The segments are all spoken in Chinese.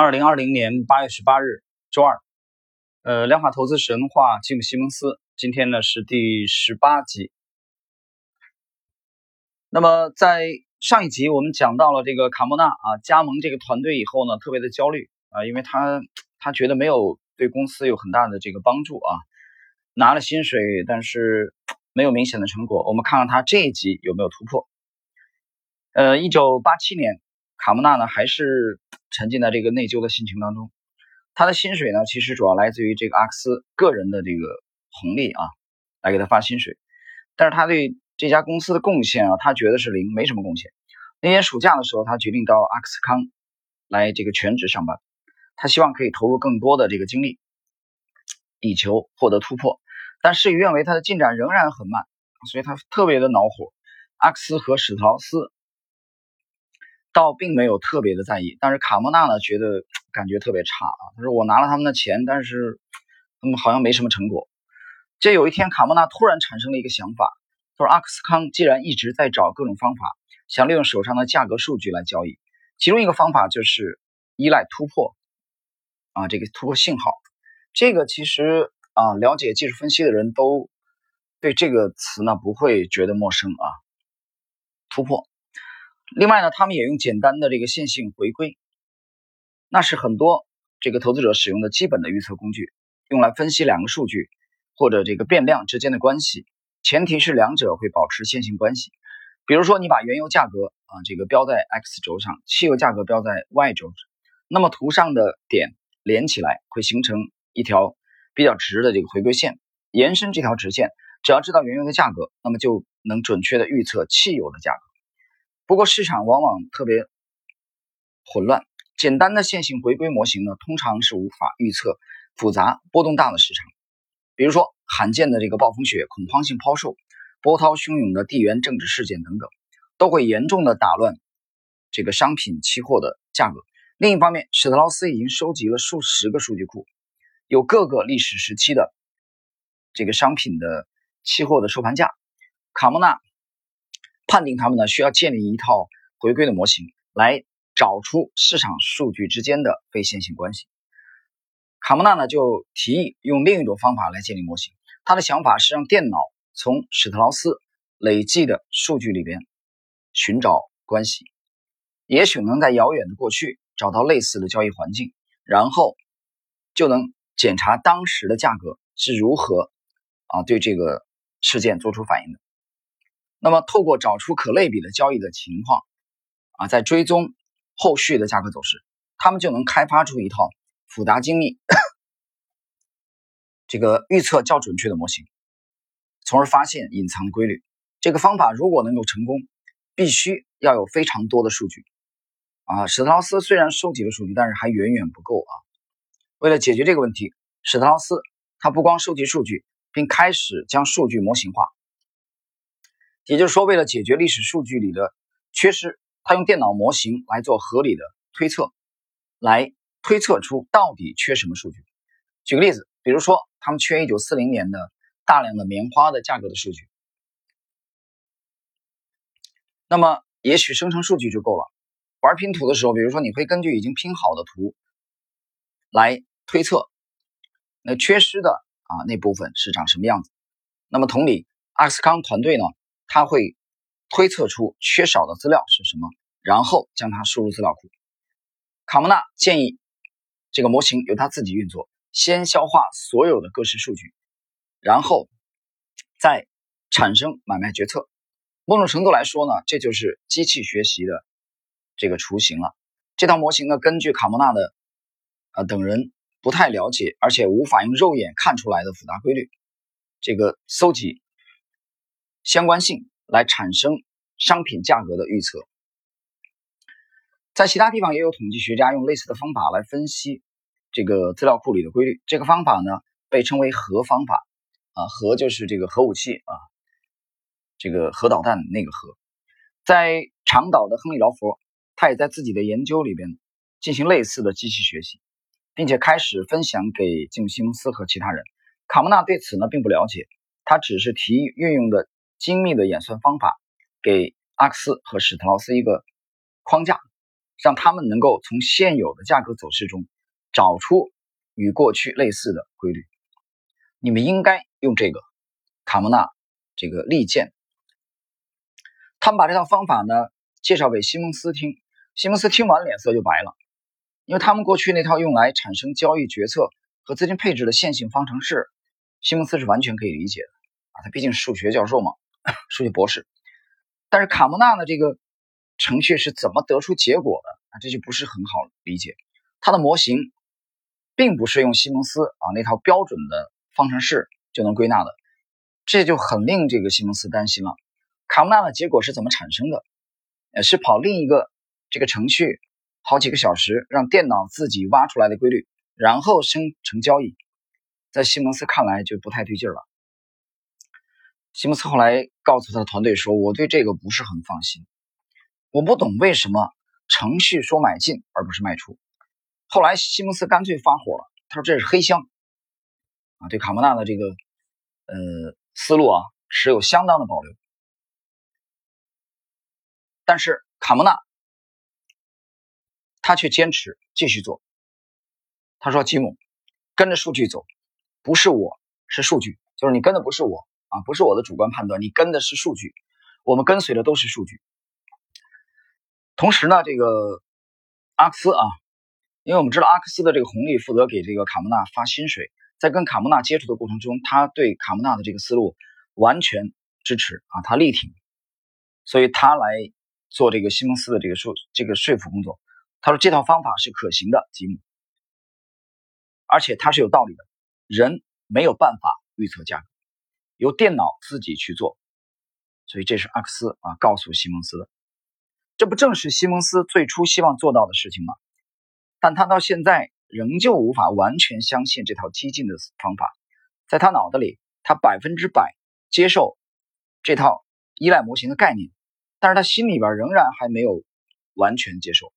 二零二零年八月十八日，周二，呃，量化投资神话，吉姆·西蒙斯，今天呢是第十八集。那么在上一集我们讲到了这个卡莫纳啊，加盟这个团队以后呢，特别的焦虑啊，因为他他觉得没有对公司有很大的这个帮助啊，拿了薪水，但是没有明显的成果。我们看看他这一集有没有突破。呃，一九八七年。卡莫纳呢，还是沉浸在这个内疚的心情当中。他的薪水呢，其实主要来自于这个阿克斯个人的这个红利啊，来给他发薪水。但是他对这家公司的贡献啊，他觉得是零，没什么贡献。那年暑假的时候，他决定到阿克斯康来这个全职上班。他希望可以投入更多的这个精力，以求获得突破。但事与愿违，他的进展仍然很慢，所以他特别的恼火。阿克斯和史特劳斯。倒并没有特别的在意，但是卡莫纳呢，觉得感觉特别差啊。他说：“我拿了他们的钱，但是他们好像没什么成果。”这有一天，卡莫纳突然产生了一个想法，他说：“阿克斯康既然一直在找各种方法，想利用手上的价格数据来交易，其中一个方法就是依赖突破啊，这个突破信号。这个其实啊，了解技术分析的人都对这个词呢不会觉得陌生啊，突破。”另外呢，他们也用简单的这个线性回归，那是很多这个投资者使用的基本的预测工具，用来分析两个数据或者这个变量之间的关系，前提是两者会保持线性关系。比如说，你把原油价格啊这个标在 x 轴上，汽油价格标在 y 轴，那么图上的点连起来会形成一条比较直的这个回归线，延伸这条直线，只要知道原油的价格，那么就能准确的预测汽油的价格。不过市场往往特别混乱，简单的线性回归模型呢，通常是无法预测复杂波动大的市场。比如说罕见的这个暴风雪、恐慌性抛售、波涛汹涌的地缘政治事件等等，都会严重的打乱这个商品期货的价格。另一方面，史特劳斯已经收集了数十个数据库，有各个历史时期的这个商品的期货的收盘价。卡莫纳。判定他们呢，需要建立一套回归的模型，来找出市场数据之间的非线性关系。卡莫纳呢就提议用另一种方法来建立模型。他的想法是让电脑从史特劳斯累计的数据里边寻找关系，也许能在遥远的过去找到类似的交易环境，然后就能检查当时的价格是如何啊对这个事件做出反应的。那么，透过找出可类比的交易的情况，啊，在追踪后续的价格走势，他们就能开发出一套复杂精密、这个预测较准确的模型，从而发现隐藏的规律。这个方法如果能够成功，必须要有非常多的数据。啊，史特劳斯虽然收集了数据，但是还远远不够啊。为了解决这个问题，史特劳斯他不光收集数据，并开始将数据模型化。也就是说，为了解决历史数据里的缺失，他用电脑模型来做合理的推测，来推测出到底缺什么数据。举个例子，比如说他们缺1940年的大量的棉花的价格的数据，那么也许生成数据就够了。玩拼图的时候，比如说你会根据已经拼好的图来推测那缺失的啊那部分是长什么样子。那么同理，阿斯康团队呢？他会推测出缺少的资料是什么，然后将它输入资料库。卡莫纳建议这个模型由他自己运作，先消化所有的各式数据，然后再产生买卖决策。某种程度来说呢，这就是机器学习的这个雏形了。这套模型呢，根据卡莫纳的啊等人不太了解，而且无法用肉眼看出来的复杂规律，这个搜集。相关性来产生商品价格的预测，在其他地方也有统计学家用类似的方法来分析这个资料库里的规律。这个方法呢被称为核方法啊，核就是这个核武器啊，这个核导弹那个核。在长岛的亨利劳佛，他也在自己的研究里边进行类似的机器学习，并且开始分享给吉姆·西蒙斯和其他人。卡莫纳对此呢并不了解，他只是提运用的。精密的演算方法给阿克斯和史特劳斯一个框架，让他们能够从现有的价格走势中找出与过去类似的规律。你们应该用这个卡莫纳这个利剑。他们把这套方法呢介绍给西蒙斯听，西蒙斯听完脸色就白了，因为他们过去那套用来产生交易决策和资金配置的线性方程式，西蒙斯是完全可以理解的啊，他毕竟是数学教授嘛，数学博士。但是卡莫纳的这个程序是怎么得出结果的啊？这就不是很好理解。他的模型并不是用西蒙斯啊那套标准的方程式就能归纳的，这就很令这个西蒙斯担心了。卡莫纳的结果是怎么产生的？呃，是跑另一个这个程序好几个小时，让电脑自己挖出来的规律，然后生成交易。在西蒙斯看来就不太对劲了。西蒙斯后来告诉他的团队说：“我对这个不是很放心，我不懂为什么程序说买进而不是卖出。”后来西蒙斯干脆发火了，他说：“这是黑箱啊！”对卡莫纳的这个呃思路啊持有相当的保留。但是卡莫纳他却坚持继续做。他说：“吉姆，跟着数据走，不是我是数据，就是你跟的不是我。”啊，不是我的主观判断，你跟的是数据，我们跟随的都是数据。同时呢，这个阿克斯啊，因为我们知道阿克斯的这个红利负责给这个卡莫纳发薪水，在跟卡莫纳接触的过程中，他对卡莫纳的这个思路完全支持啊，他力挺，所以他来做这个西蒙斯的这个说这个说服工作。他说这套方法是可行的，吉姆，而且它是有道理的，人没有办法预测价格。由电脑自己去做，所以这是阿克斯啊告诉西蒙斯的，这不正是西蒙斯最初希望做到的事情吗？但他到现在仍旧无法完全相信这套激进的方法，在他脑子里，他百分之百接受这套依赖模型的概念，但是他心里边仍然还没有完全接受。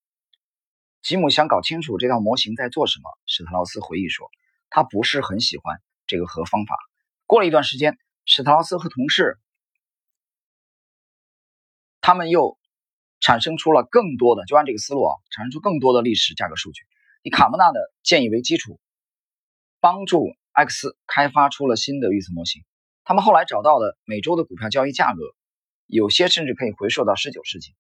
吉姆想搞清楚这套模型在做什么。史特劳斯回忆说，他不是很喜欢这个核方法。过了一段时间。史特劳斯和同事，他们又产生出了更多的，就按这个思路啊，产生出更多的历史价格数据，以卡莫纳的建议为基础，帮助 X 开发出了新的预测模型。他们后来找到的每周的股票交易价格，有些甚至可以回溯到19世纪，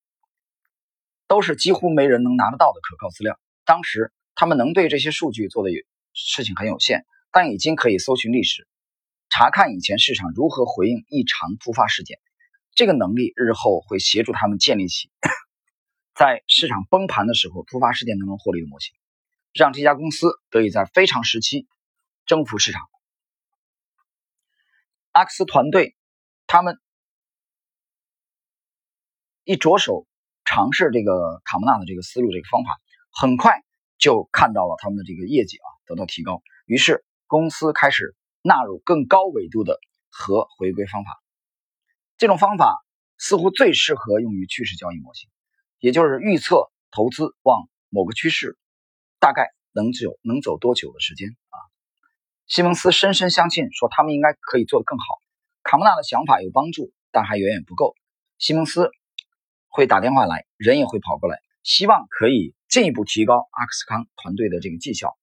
都是几乎没人能拿得到的可靠资料。当时他们能对这些数据做的事情很有限，但已经可以搜寻历史。查看以前市场如何回应异常突发事件，这个能力日后会协助他们建立起在市场崩盘的时候突发事件当中获利的模型，让这家公司得以在非常时期征服市场。阿克斯团队他们一着手尝试这个卡莫纳的这个思路、这个方法，很快就看到了他们的这个业绩啊得到提高，于是公司开始。纳入更高维度的和回归方法，这种方法似乎最适合用于趋势交易模型，也就是预测投资往某个趋势大概能久能走多久的时间啊。西蒙斯深深相信，说他们应该可以做得更好。卡莫纳的想法有帮助，但还远远不够。西蒙斯会打电话来，人也会跑过来，希望可以进一步提高阿克斯康团队的这个绩效。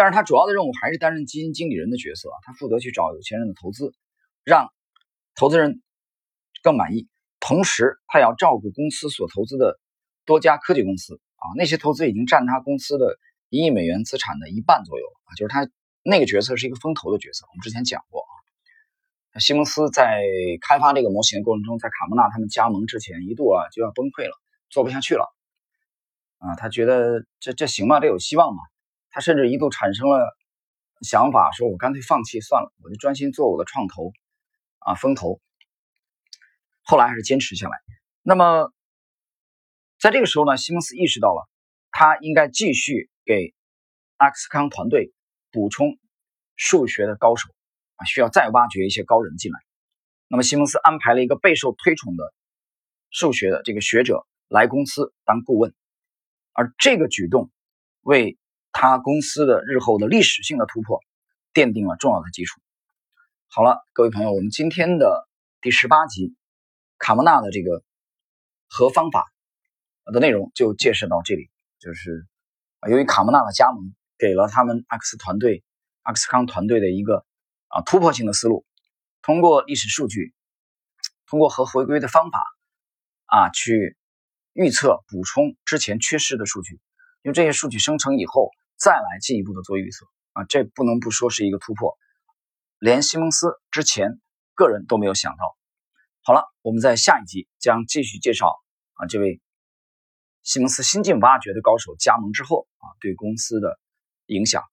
但是他主要的任务还是担任基金经理人的角色，他负责去找有钱人的投资，让投资人更满意。同时，他也要照顾公司所投资的多家科技公司啊，那些投资已经占他公司的一亿美元资产的一半左右啊，就是他那个角色是一个风投的角色。我们之前讲过啊，西蒙斯在开发这个模型的过程中，在卡莫纳他们加盟之前，一度啊就要崩溃了，做不下去了啊，他觉得这这行吗？这有希望吗？他甚至一度产生了想法，说我干脆放弃算了，我就专心做我的创投啊，风投。后来还是坚持下来。那么，在这个时候呢，西蒙斯意识到了，他应该继续给阿克斯康团队补充数学的高手啊，需要再挖掘一些高人进来。那么，西蒙斯安排了一个备受推崇的数学的这个学者来公司当顾问，而这个举动为。他公司的日后的历史性的突破，奠定了重要的基础。好了，各位朋友，我们今天的第十八集，卡莫纳的这个核方法，的内容就介绍到这里。就是啊，由于卡莫纳的加盟，给了他们阿克斯团队、阿克斯康团队的一个啊突破性的思路，通过历史数据，通过和回归的方法啊去预测、补充之前缺失的数据，用这些数据生成以后，再来进一步的做预测啊，这不能不说是一个突破。连西蒙斯之前个人都没有想到。好了，我们在下一集将继续介绍啊这位西蒙斯新晋挖掘的高手加盟之后啊对公司的影响。